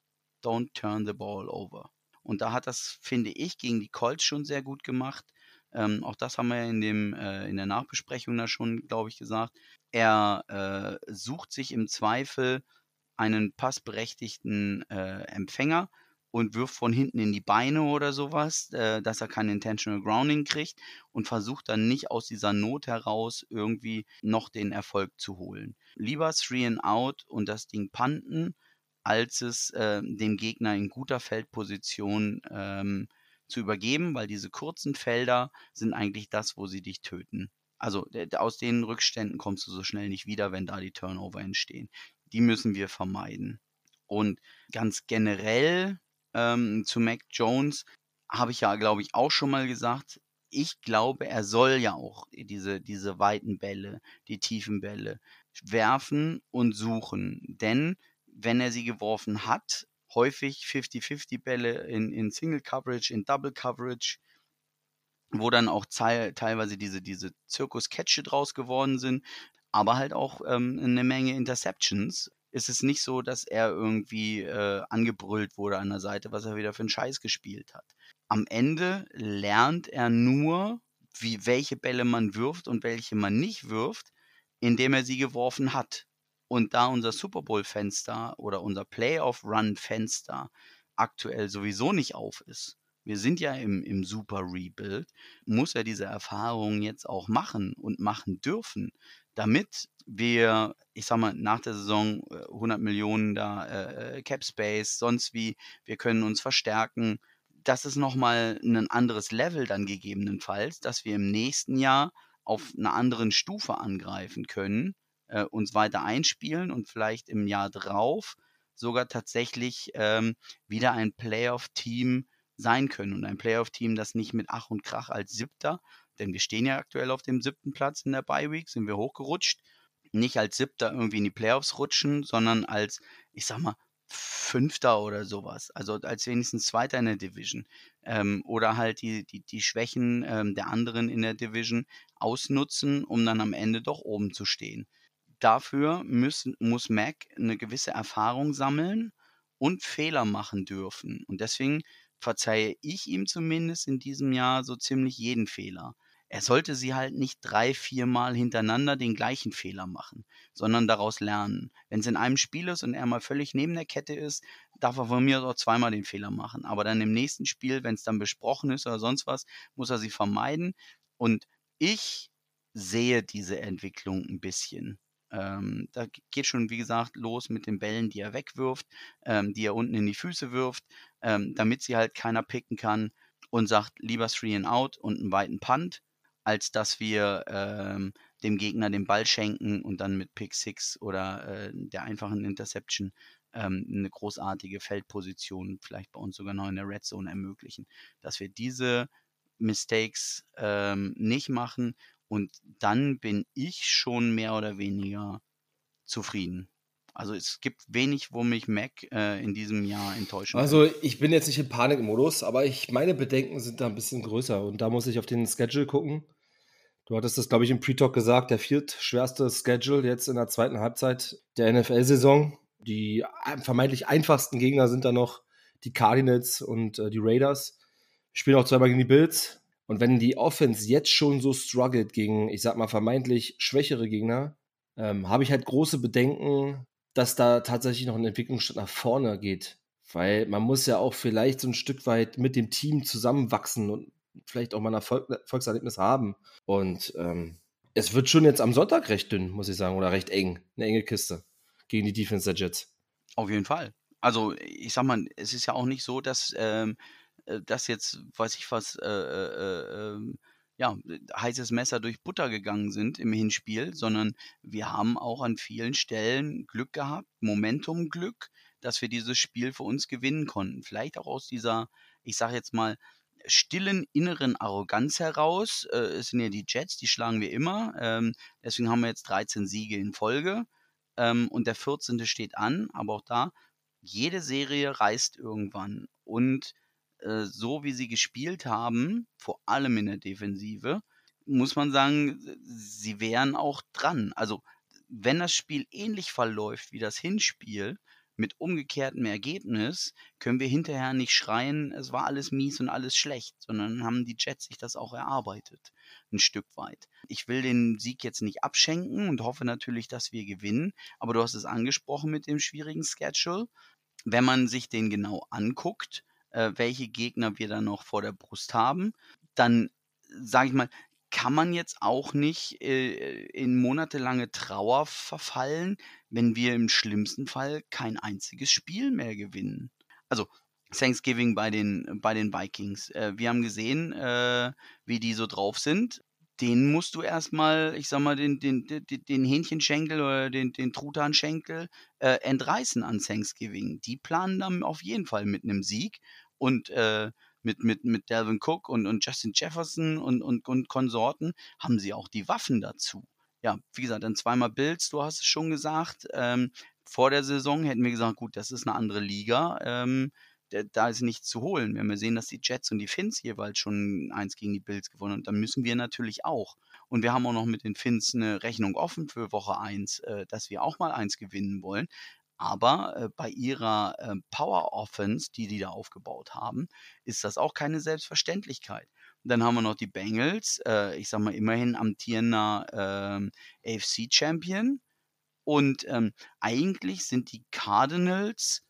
don't turn the ball over. Und da hat das, finde ich, gegen die Colts schon sehr gut gemacht. Ähm, auch das haben wir in, dem, äh, in der Nachbesprechung da schon, glaube ich, gesagt. Er äh, sucht sich im Zweifel einen passberechtigten äh, Empfänger und wirft von hinten in die Beine oder sowas, äh, dass er kein Intentional Grounding kriegt und versucht dann nicht aus dieser Not heraus irgendwie noch den Erfolg zu holen. Lieber Three and Out und das Ding panten als es äh, dem Gegner in guter Feldposition ähm, zu übergeben, weil diese kurzen Felder sind eigentlich das, wo sie dich töten. Also aus den Rückständen kommst du so schnell nicht wieder, wenn da die Turnover entstehen. Die müssen wir vermeiden. Und ganz generell ähm, zu Mac Jones habe ich ja, glaube ich, auch schon mal gesagt, ich glaube, er soll ja auch diese, diese weiten Bälle, die tiefen Bälle werfen und suchen. Denn wenn er sie geworfen hat, häufig 50-50 Bälle in, in Single Coverage, in Double Coverage, wo dann auch teilweise diese, diese Zirkus-Catche draus geworden sind, aber halt auch ähm, eine Menge Interceptions. Ist es nicht so, dass er irgendwie äh, angebrüllt wurde an der Seite, was er wieder für einen Scheiß gespielt hat. Am Ende lernt er nur, wie, welche Bälle man wirft und welche man nicht wirft, indem er sie geworfen hat. Und da unser Super Bowl-Fenster oder unser Playoff-Run-Fenster aktuell sowieso nicht auf ist, wir sind ja im, im Super Rebuild, muss er diese Erfahrungen jetzt auch machen und machen dürfen, damit wir, ich sag mal, nach der Saison 100 äh, Millionen da äh, Cap Space, sonst wie, wir können uns verstärken. Das ist nochmal ein anderes Level dann gegebenenfalls, dass wir im nächsten Jahr auf einer anderen Stufe angreifen können äh, uns weiter einspielen und vielleicht im Jahr drauf sogar tatsächlich ähm, wieder ein Playoff-Team sein können. Und ein Playoff-Team, das nicht mit Ach und Krach als Siebter, denn wir stehen ja aktuell auf dem siebten Platz in der Bye-Week, sind wir hochgerutscht, nicht als Siebter irgendwie in die Playoffs rutschen, sondern als, ich sag mal, Fünfter oder sowas, also als wenigstens Zweiter in der Division ähm, oder halt die, die, die Schwächen ähm, der anderen in der Division ausnutzen, um dann am Ende doch oben zu stehen dafür müssen, muss Mac eine gewisse Erfahrung sammeln und Fehler machen dürfen. Und deswegen verzeihe ich ihm zumindest in diesem Jahr so ziemlich jeden Fehler. Er sollte sie halt nicht drei, viermal hintereinander den gleichen Fehler machen, sondern daraus lernen. Wenn es in einem Spiel ist und er mal völlig neben der Kette ist, darf er von mir auch zweimal den Fehler machen. Aber dann im nächsten Spiel, wenn es dann besprochen ist oder sonst was, muss er sie vermeiden. Und ich sehe diese Entwicklung ein bisschen. Ähm, da geht schon, wie gesagt, los mit den Bällen, die er wegwirft, ähm, die er unten in die Füße wirft, ähm, damit sie halt keiner picken kann und sagt lieber Three and Out und einen weiten Punt, als dass wir ähm, dem Gegner den Ball schenken und dann mit Pick Six oder äh, der einfachen Interception ähm, eine großartige Feldposition, vielleicht bei uns sogar noch in der Red Zone ermöglichen. Dass wir diese Mistakes ähm, nicht machen und dann bin ich schon mehr oder weniger zufrieden. Also es gibt wenig, wo mich Mac äh, in diesem Jahr enttäuschen Also ich bin jetzt nicht im Panikmodus, aber ich, meine Bedenken sind da ein bisschen größer und da muss ich auf den Schedule gucken. Du hattest das, glaube ich, im Pre-Talk gesagt, der viertschwerste Schedule jetzt in der zweiten Halbzeit der NFL-Saison. Die vermeintlich einfachsten Gegner sind da noch die Cardinals und äh, die Raiders. Wir spielen auch zweimal gegen die Bills. Und wenn die Offense jetzt schon so struggelt gegen, ich sag mal, vermeintlich schwächere Gegner, ähm, habe ich halt große Bedenken, dass da tatsächlich noch ein Entwicklungsschritt nach vorne geht. Weil man muss ja auch vielleicht so ein Stück weit mit dem Team zusammenwachsen und vielleicht auch mal ein Erfolg Erfolgserlebnis haben. Und ähm, es wird schon jetzt am Sonntag recht dünn, muss ich sagen, oder recht eng. Eine enge Kiste gegen die Defense der Jets. Auf jeden Fall. Also ich sag mal, es ist ja auch nicht so, dass ähm, äh, das jetzt, weiß ich was, äh, äh, ähm, ja, heißes Messer durch Butter gegangen sind im Hinspiel, sondern wir haben auch an vielen Stellen Glück gehabt, Momentum-Glück, dass wir dieses Spiel für uns gewinnen konnten. Vielleicht auch aus dieser, ich sage jetzt mal, stillen inneren Arroganz heraus. Äh, es sind ja die Jets, die schlagen wir immer. Ähm, deswegen haben wir jetzt 13 Siege in Folge. Ähm, und der 14. steht an, aber auch da, jede Serie reißt irgendwann. Und äh, so wie sie gespielt haben, vor allem in der Defensive, muss man sagen, sie wären auch dran. Also, wenn das Spiel ähnlich verläuft wie das Hinspiel, mit umgekehrtem Ergebnis, können wir hinterher nicht schreien, es war alles mies und alles schlecht, sondern haben die Jets sich das auch erarbeitet, ein Stück weit. Ich will den Sieg jetzt nicht abschenken und hoffe natürlich, dass wir gewinnen, aber du hast es angesprochen mit dem schwierigen Schedule. Wenn man sich den genau anguckt, äh, welche Gegner wir da noch vor der Brust haben, dann sage ich mal, kann man jetzt auch nicht äh, in monatelange Trauer verfallen, wenn wir im schlimmsten Fall kein einziges Spiel mehr gewinnen. Also Thanksgiving bei den, bei den Vikings. Äh, wir haben gesehen, äh, wie die so drauf sind. Den musst du erstmal, ich sag mal, den, den, den, den Hähnchenschenkel oder den, den Truthahnschenkel äh, entreißen an Thanksgiving. Die planen dann auf jeden Fall mit einem Sieg und äh, mit, mit, mit Delvin Cook und, und Justin Jefferson und, und, und Konsorten haben sie auch die Waffen dazu. Ja, wie gesagt, dann zweimal Bills, du hast es schon gesagt. Ähm, vor der Saison hätten wir gesagt, gut, das ist eine andere Liga. Ähm, da ist nichts zu holen. Wenn wir sehen, dass die Jets und die Finns jeweils schon eins gegen die Bills gewonnen haben, dann müssen wir natürlich auch. Und wir haben auch noch mit den Finns eine Rechnung offen für Woche 1, äh, dass wir auch mal eins gewinnen wollen. Aber äh, bei ihrer äh, Power Offense, die die da aufgebaut haben, ist das auch keine Selbstverständlichkeit. Dann haben wir noch die Bengals, äh, ich sag mal immerhin amtierender äh, AFC Champion. Und ähm, eigentlich sind die Cardinals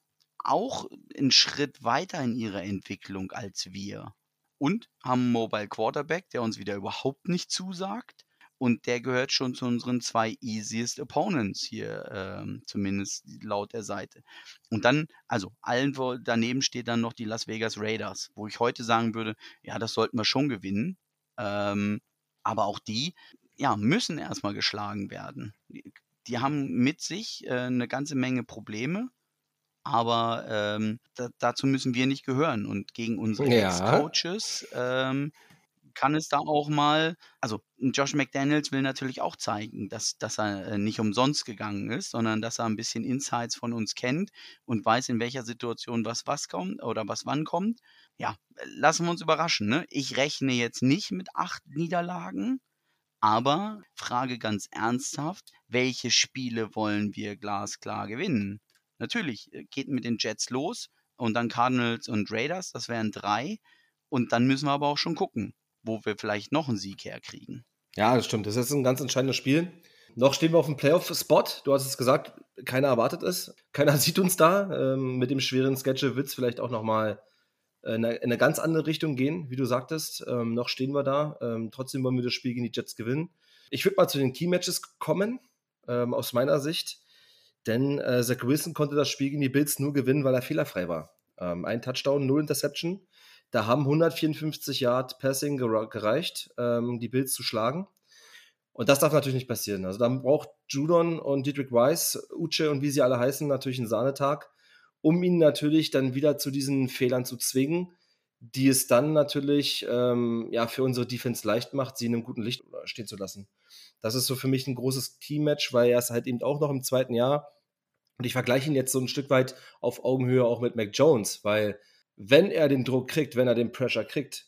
auch einen Schritt weiter in ihrer Entwicklung als wir. Und haben einen Mobile Quarterback, der uns wieder überhaupt nicht zusagt. Und der gehört schon zu unseren zwei easiest Opponents hier, ähm, zumindest laut der Seite. Und dann, also allen daneben steht dann noch die Las Vegas Raiders, wo ich heute sagen würde, ja, das sollten wir schon gewinnen. Ähm, aber auch die, ja, müssen erstmal geschlagen werden. Die haben mit sich äh, eine ganze Menge Probleme aber ähm, da, dazu müssen wir nicht gehören. Und gegen unsere ja. Ex-Coaches ähm, kann es da auch mal, also Josh McDaniels will natürlich auch zeigen, dass, dass er äh, nicht umsonst gegangen ist, sondern dass er ein bisschen Insights von uns kennt und weiß, in welcher Situation was was kommt oder was wann kommt. Ja, lassen wir uns überraschen. Ne? Ich rechne jetzt nicht mit acht Niederlagen, aber frage ganz ernsthaft, welche Spiele wollen wir glasklar gewinnen? Natürlich äh, geht mit den Jets los und dann Cardinals und Raiders, das wären drei. Und dann müssen wir aber auch schon gucken wo wir vielleicht noch einen Sieg herkriegen. Ja, das stimmt. Das ist ein ganz entscheidendes Spiel. Noch stehen wir auf dem Playoff-Spot. Du hast es gesagt, keiner erwartet es. Keiner sieht uns da. Ähm, mit dem schweren Schedule wird es vielleicht auch nochmal äh, in eine ganz andere Richtung gehen, wie du sagtest. Ähm, noch stehen wir da. Ähm, trotzdem wollen wir das Spiel gegen die Jets gewinnen. Ich würde mal zu den Key-Matches kommen. ähm, aus meiner Sicht. Denn äh, Zach Wilson konnte das Spiel gegen die Bills nur gewinnen, weil er fehlerfrei war. Ähm, ein Touchdown, null Interception. Da haben 154 Yard Passing gereicht, ähm, die Bills zu schlagen. Und das darf natürlich nicht passieren. Also dann braucht Judon und Dietrich Weiss, Uche und wie sie alle heißen, natürlich einen Sahnetag, um ihn natürlich dann wieder zu diesen Fehlern zu zwingen, die es dann natürlich ähm, ja, für unsere Defense leicht macht, sie in einem guten Licht stehen zu lassen. Das ist so für mich ein großes Teammatch, weil er ist halt eben auch noch im zweiten Jahr. Und ich vergleiche ihn jetzt so ein Stück weit auf Augenhöhe auch mit Mac Jones, weil wenn er den Druck kriegt, wenn er den Pressure kriegt,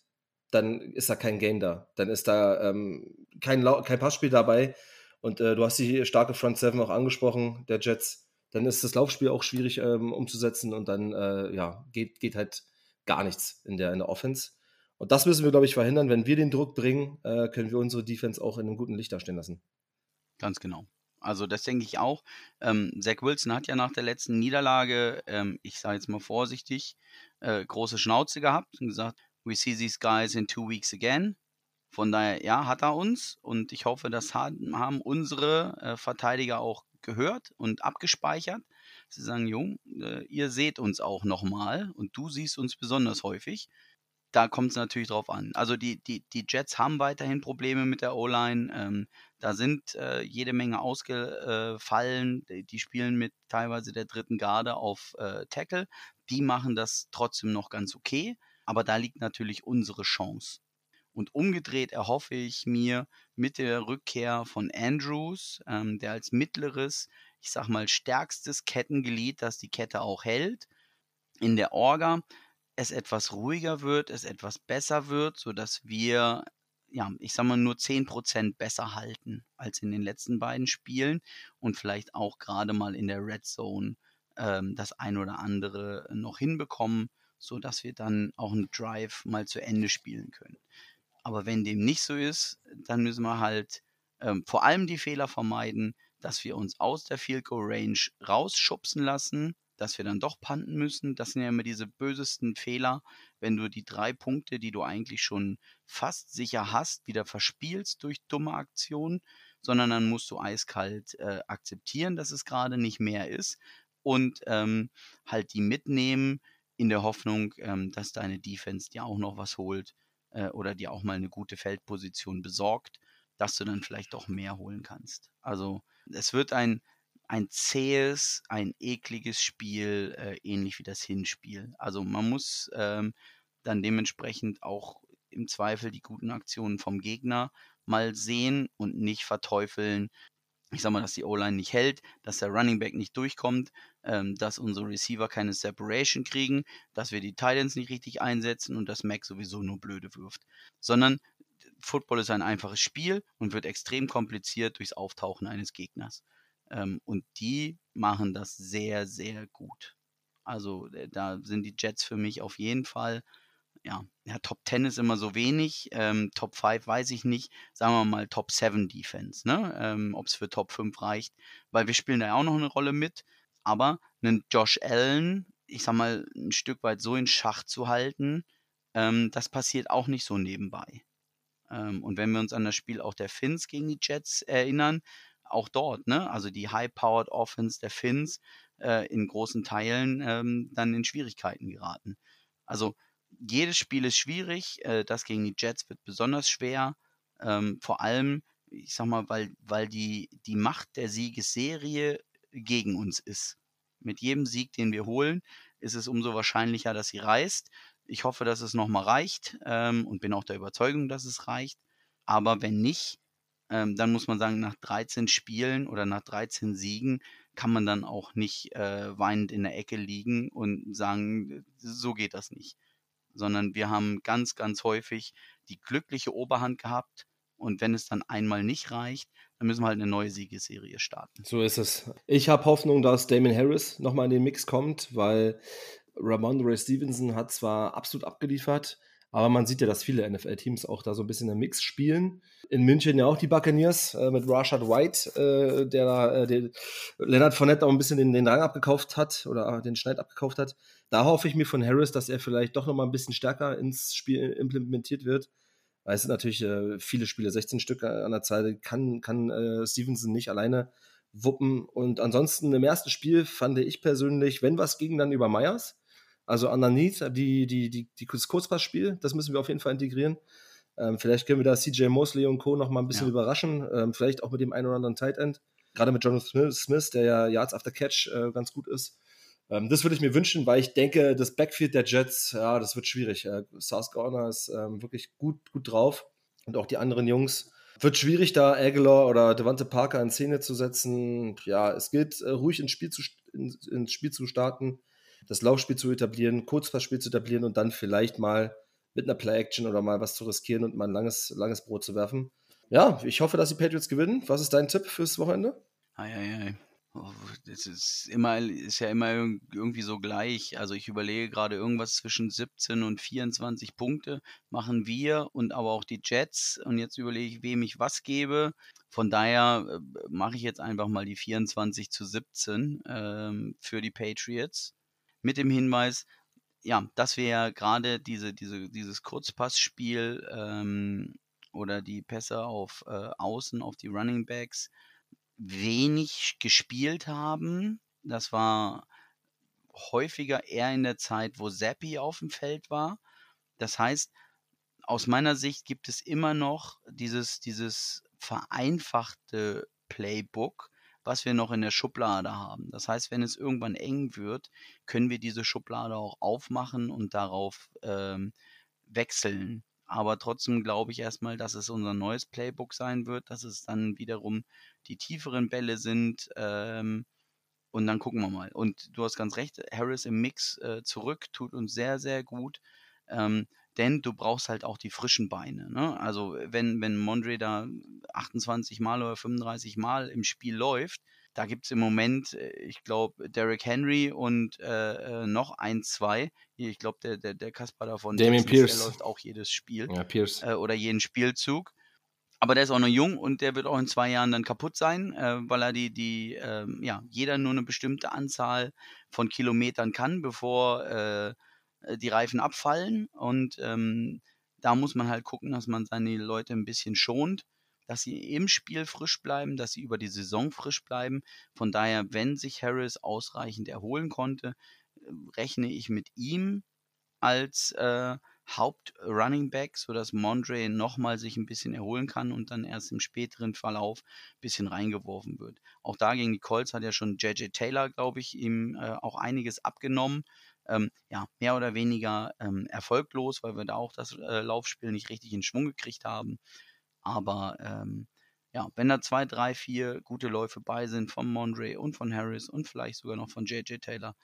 dann ist da kein Game da. Dann ist da ähm, kein, kein Passspiel dabei. Und äh, du hast die starke Front Seven auch angesprochen, der Jets. Dann ist das Laufspiel auch schwierig ähm, umzusetzen und dann äh, ja, geht, geht halt gar nichts in der, in der Offense. Und das müssen wir, glaube ich, verhindern. Wenn wir den Druck bringen, äh, können wir unsere Defense auch in einem guten Licht dastehen lassen. Ganz genau. Also das denke ich auch. Ähm, Zach Wilson hat ja nach der letzten Niederlage, ähm, ich sage jetzt mal vorsichtig, äh, große Schnauze gehabt und gesagt, we see these guys in two weeks again. Von daher, ja, hat er uns und ich hoffe, das haben unsere äh, Verteidiger auch gehört und abgespeichert. Sie sagen, Jung, äh, ihr seht uns auch nochmal und du siehst uns besonders häufig da kommt es natürlich drauf an. Also die, die, die Jets haben weiterhin Probleme mit der O-Line. Ähm, da sind äh, jede Menge ausgefallen. Die, spielen mit teilweise der dritten Garde auf äh, Tackle. Die machen das trotzdem noch ganz okay. Aber da liegt natürlich unsere Chance. Und umgedreht erhoffe ich mir mit der Rückkehr von Andrews, ähm, der als mittleres, ich sag mal, stärkstes Kettenglied, das die Kette auch hält, in der Orga, es etwas ruhiger wird, es etwas besser wird, sodass wir, ja, ich sag mal, nur 10% besser halten als in den letzten beiden Spielen und vielleicht auch gerade mal in der Red Zone ähm, das ein oder andere noch hinbekommen, sodass wir dann auch einen Drive mal zu Ende spielen können. Aber wenn dem nicht so ist, dann müssen wir halt ähm, vor allem die Fehler vermeiden, dass wir uns aus der Field Goal Range rausschubsen lassen dass wir dann doch panten müssen. Das sind ja immer diese bösesten Fehler, wenn du die drei Punkte, die du eigentlich schon fast sicher hast, wieder verspielst durch dumme Aktionen, sondern dann musst du eiskalt äh, akzeptieren, dass es gerade nicht mehr ist und ähm, halt die mitnehmen in der Hoffnung, ähm, dass deine Defense dir auch noch was holt äh, oder dir auch mal eine gute Feldposition besorgt, dass du dann vielleicht doch mehr holen kannst. Also es wird ein ein zähes, ein ekliges Spiel, äh, ähnlich wie das Hinspiel. Also man muss ähm, dann dementsprechend auch im Zweifel die guten Aktionen vom Gegner mal sehen und nicht verteufeln. Ich sag mal, dass die O-Line nicht hält, dass der Running Back nicht durchkommt, ähm, dass unsere Receiver keine Separation kriegen, dass wir die Titans nicht richtig einsetzen und dass Mac sowieso nur blöde wirft. Sondern Football ist ein einfaches Spiel und wird extrem kompliziert durchs Auftauchen eines Gegners. Ähm, und die machen das sehr, sehr gut. Also äh, da sind die Jets für mich auf jeden Fall. Ja, ja Top 10 ist immer so wenig. Ähm, Top 5 weiß ich nicht. Sagen wir mal Top 7 Defense, ne? Ähm, Ob es für Top 5 reicht. Weil wir spielen da ja auch noch eine Rolle mit. Aber einen Josh Allen, ich sag mal, ein Stück weit so in Schach zu halten, ähm, das passiert auch nicht so nebenbei. Ähm, und wenn wir uns an das Spiel auch der Finns gegen die Jets erinnern, auch dort, ne? Also die High-Powered Offense der Finns äh, in großen Teilen ähm, dann in Schwierigkeiten geraten. Also jedes Spiel ist schwierig, äh, das gegen die Jets wird besonders schwer. Ähm, vor allem, ich sag mal, weil, weil die, die Macht der Siegesserie gegen uns ist. Mit jedem Sieg, den wir holen, ist es umso wahrscheinlicher, dass sie reißt. Ich hoffe, dass es nochmal reicht ähm, und bin auch der Überzeugung, dass es reicht. Aber wenn nicht, ähm, dann muss man sagen, nach 13 Spielen oder nach 13 Siegen kann man dann auch nicht äh, weinend in der Ecke liegen und sagen, so geht das nicht. Sondern wir haben ganz, ganz häufig die glückliche Oberhand gehabt. Und wenn es dann einmal nicht reicht, dann müssen wir halt eine neue Siegesserie starten. So ist es. Ich habe Hoffnung, dass Damon Harris nochmal in den Mix kommt, weil Ramondre Stevenson hat zwar absolut abgeliefert, aber man sieht ja, dass viele NFL-Teams auch da so ein bisschen im Mix spielen. In München ja auch die Buccaneers äh, mit Rashad White, äh, der, äh, der Leonard Fournette auch ein bisschen den, den Rang abgekauft hat oder den Schneid abgekauft hat. Da hoffe ich mir von Harris, dass er vielleicht doch nochmal ein bisschen stärker ins Spiel implementiert wird. Weil es sind natürlich äh, viele Spiele, 16 Stück an der Zeit, kann, kann äh, Stevenson nicht alleine wuppen. Und ansonsten im ersten Spiel fand ich persönlich, wenn was ging, dann über Myers. Also underneath, die, die, die, die, das Kurzpassspiel, das müssen wir auf jeden Fall integrieren. Ähm, vielleicht können wir da CJ Mosley und Co. noch mal ein bisschen ja. überraschen. Ähm, vielleicht auch mit dem einen oder anderen Tight End. Gerade mit Jonathan Smith, der ja Yards after Catch äh, ganz gut ist. Ähm, das würde ich mir wünschen, weil ich denke, das Backfield der Jets, ja, das wird schwierig. Äh, South Garner ist ähm, wirklich gut, gut drauf. Und auch die anderen Jungs. Wird schwierig, da Aguilar oder Devante Parker in Szene zu setzen. Ja, es gilt, äh, ruhig ins Spiel, zu, in, ins Spiel zu starten, das Laufspiel zu etablieren, Kurzpassspiel zu etablieren und dann vielleicht mal mit einer Play-Action oder mal was zu riskieren und mal ein langes, langes Brot zu werfen. Ja, ich hoffe, dass die Patriots gewinnen. Was ist dein Tipp fürs Wochenende? Ei, ei, ei. Oh, das ist immer, ist ja immer irgendwie so gleich. Also ich überlege gerade irgendwas zwischen 17 und 24 Punkte machen wir und aber auch die Jets. Und jetzt überlege ich, wem ich was gebe. Von daher äh, mache ich jetzt einfach mal die 24 zu 17 ähm, für die Patriots. Mit dem Hinweis, ja, dass wir ja gerade diese, diese, dieses Kurzpassspiel ähm, oder die Pässe auf äh, Außen, auf die Running Backs wenig gespielt haben. Das war häufiger eher in der Zeit, wo Zappi auf dem Feld war. Das heißt, aus meiner Sicht gibt es immer noch dieses, dieses vereinfachte Playbook, was wir noch in der Schublade haben. Das heißt, wenn es irgendwann eng wird, können wir diese Schublade auch aufmachen und darauf ähm, wechseln. Aber trotzdem glaube ich erstmal, dass es unser neues Playbook sein wird, dass es dann wiederum die tieferen Bälle sind. Ähm, und dann gucken wir mal. Und du hast ganz recht, Harris im Mix äh, zurück tut uns sehr, sehr gut. Ähm, denn du brauchst halt auch die frischen Beine. Ne? Also wenn, wenn Mondre da 28 Mal oder 35 Mal im Spiel läuft, da gibt es im Moment, äh, ich glaube, Derrick Henry und äh, äh, noch ein, zwei. Ich glaube, der, der, der Kasper davon, Damien Pierce. der läuft auch jedes Spiel. Ja, Pierce. Äh, oder jeden Spielzug. Aber der ist auch noch jung und der wird auch in zwei Jahren dann kaputt sein, äh, weil er die, die äh, ja, jeder nur eine bestimmte Anzahl von Kilometern kann, bevor äh, die Reifen abfallen. Und ähm, da muss man halt gucken, dass man seine Leute ein bisschen schont dass sie im Spiel frisch bleiben, dass sie über die Saison frisch bleiben. Von daher, wenn sich Harris ausreichend erholen konnte, äh, rechne ich mit ihm als äh, Haupt-Running Back, sodass Mondre nochmal sich ein bisschen erholen kann und dann erst im späteren Verlauf ein bisschen reingeworfen wird. Auch da gegen die Colts hat ja schon JJ Taylor, glaube ich, ihm äh, auch einiges abgenommen. Ähm, ja, mehr oder weniger ähm, erfolglos, weil wir da auch das äh, Laufspiel nicht richtig in Schwung gekriegt haben. Aber ähm, ja, wenn da zwei, drei, vier gute Läufe bei sind von Mondre und von Harris und vielleicht sogar noch von JJ Taylor,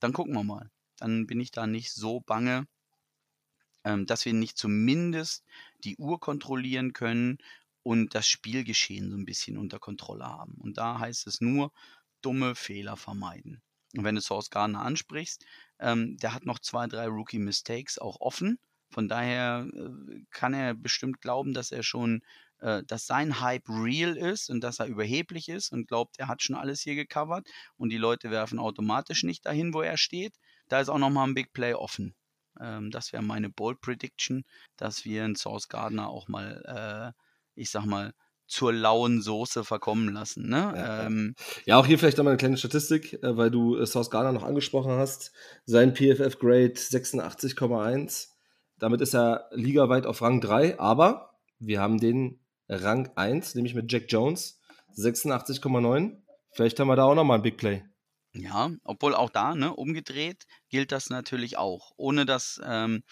dann gucken wir mal. Dann bin ich da nicht so bange, ähm, dass wir nicht zumindest die Uhr kontrollieren können und das Spielgeschehen so ein bisschen unter Kontrolle haben. Und da heißt es nur, dumme Fehler vermeiden. Und wenn du Source Gardner ansprichst, ähm, der hat noch zwei, drei Rookie-Mistakes auch offen. Von daher äh, kann er bestimmt glauben, dass er schon, äh, dass sein Hype real ist und dass er überheblich ist und glaubt, er hat schon alles hier gecovert und die Leute werfen automatisch nicht dahin, wo er steht. Da ist auch nochmal ein Big Play offen. Ähm, das wäre meine Bold Prediction, dass wir einen Source Gardner auch mal, äh, ich sag mal, zur lauen Soße verkommen lassen. Ne? Ja, ähm, ja, auch hier vielleicht nochmal eine kleine Statistik, äh, weil du äh, Source Gardner noch angesprochen hast. Sein PFF-Grade 86,1. Damit ist er ligaweit auf Rang 3, aber wir haben den Rang 1, nämlich mit Jack Jones, 86,9. Vielleicht haben wir da auch nochmal ein Big Play. Ja, obwohl auch da, ne, umgedreht gilt das natürlich auch. Ohne dass, ähm,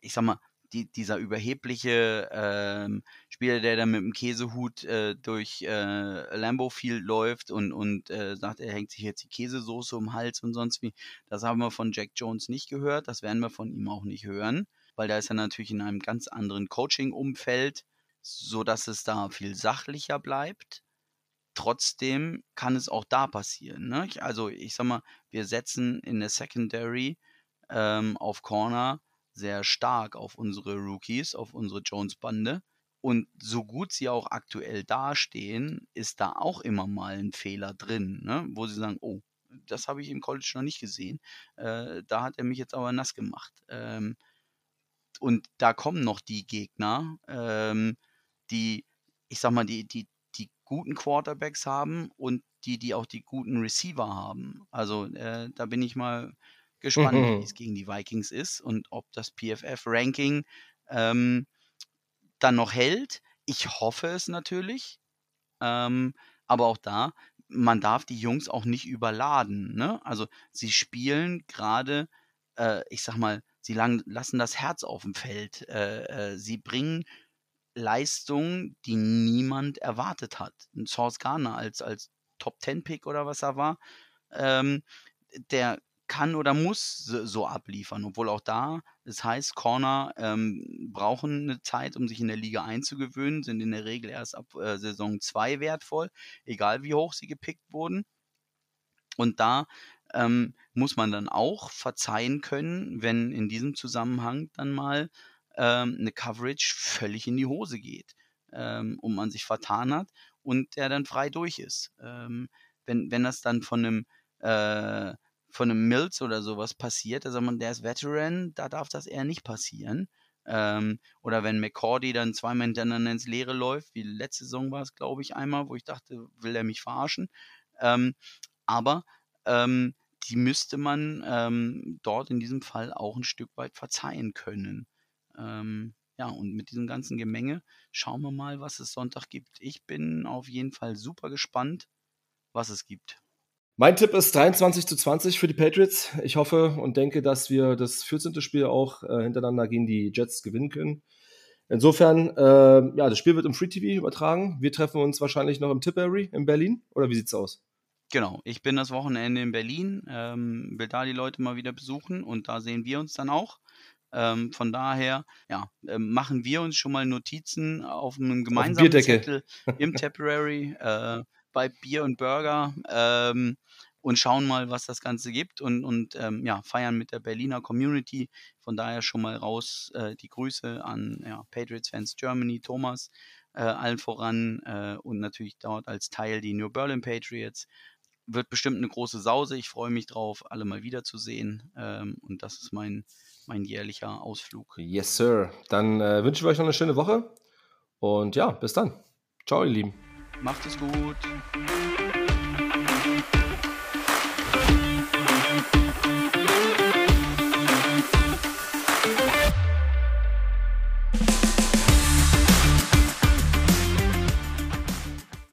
ich sag mal, die, dieser überhebliche ähm, Spieler, der da mit dem Käsehut äh, durch äh, Lambeau Field läuft und, und äh, sagt, er hängt sich jetzt die Käsesoße um den Hals und sonst wie, das haben wir von Jack Jones nicht gehört, das werden wir von ihm auch nicht hören weil da ist er natürlich in einem ganz anderen Coaching-Umfeld, sodass es da viel sachlicher bleibt. Trotzdem kann es auch da passieren. Ne? Also ich sag mal, wir setzen in der Secondary ähm, auf Corner sehr stark auf unsere Rookies, auf unsere Jones-Bande. Und so gut sie auch aktuell dastehen, ist da auch immer mal ein Fehler drin, ne? wo sie sagen, oh, das habe ich im College noch nicht gesehen. Äh, da hat er mich jetzt aber nass gemacht. Ähm, und da kommen noch die Gegner, ähm, die, ich sag mal, die, die, die guten Quarterbacks haben und die, die auch die guten Receiver haben. Also äh, da bin ich mal gespannt, mhm. wie es gegen die Vikings ist und ob das PFF-Ranking ähm, dann noch hält. Ich hoffe es natürlich. Ähm, aber auch da, man darf die Jungs auch nicht überladen. Ne? Also sie spielen gerade, äh, ich sag mal, sie lang, lassen das Herz auf dem Feld. Äh, äh, sie bringen Leistungen, die niemand erwartet hat. Ein Source Garner als, als Top-10-Pick oder was er war, ähm, der kann oder muss so abliefern, obwohl auch da, das heißt, Corner ähm, brauchen eine Zeit, um sich in der Liga einzugewöhnen, sind in der Regel erst ab äh, Saison 2 wertvoll, egal wie hoch sie gepickt wurden. Und da ähm, muss man dann auch verzeihen können, wenn in diesem Zusammenhang dann mal ähm, eine Coverage völlig in die Hose geht ähm, und man sich vertan hat und der dann frei durch ist. Ähm, wenn, wenn das dann von einem äh, von einem Mills oder sowas passiert, also man, der ist Veteran, da darf das eher nicht passieren. Ähm, oder wenn McCordy dann zweimal hintereinander ins Leere läuft, wie letzte Saison war es, glaube ich, einmal, wo ich dachte, will er mich verarschen. Ähm, aber ähm, die müsste man ähm, dort in diesem Fall auch ein Stück weit verzeihen können. Ähm, ja, und mit diesem ganzen Gemenge schauen wir mal, was es Sonntag gibt. Ich bin auf jeden Fall super gespannt, was es gibt. Mein Tipp ist 23 zu 20 für die Patriots. Ich hoffe und denke, dass wir das 14. Spiel auch äh, hintereinander gegen die Jets gewinnen können. Insofern, äh, ja, das Spiel wird im Free TV übertragen. Wir treffen uns wahrscheinlich noch im Tipperary in Berlin. Oder wie sieht's aus? Genau, ich bin das Wochenende in Berlin, ähm, will da die Leute mal wieder besuchen und da sehen wir uns dann auch. Ähm, von daher, ja, äh, machen wir uns schon mal Notizen auf einem gemeinsamen auf Zettel im Temporary äh, bei Bier und Burger ähm, und schauen mal, was das Ganze gibt und, und ähm, ja, feiern mit der Berliner Community. Von daher schon mal raus äh, die Grüße an ja, Patriots Fans Germany, Thomas, äh, allen voran äh, und natürlich dort als Teil die New Berlin Patriots wird bestimmt eine große Sause. Ich freue mich drauf, alle mal wiederzusehen. Ähm, und das ist mein, mein jährlicher Ausflug. Yes, Sir. Dann äh, wünschen wir euch noch eine schöne Woche. Und ja, bis dann. Ciao, ihr Lieben. Macht es gut.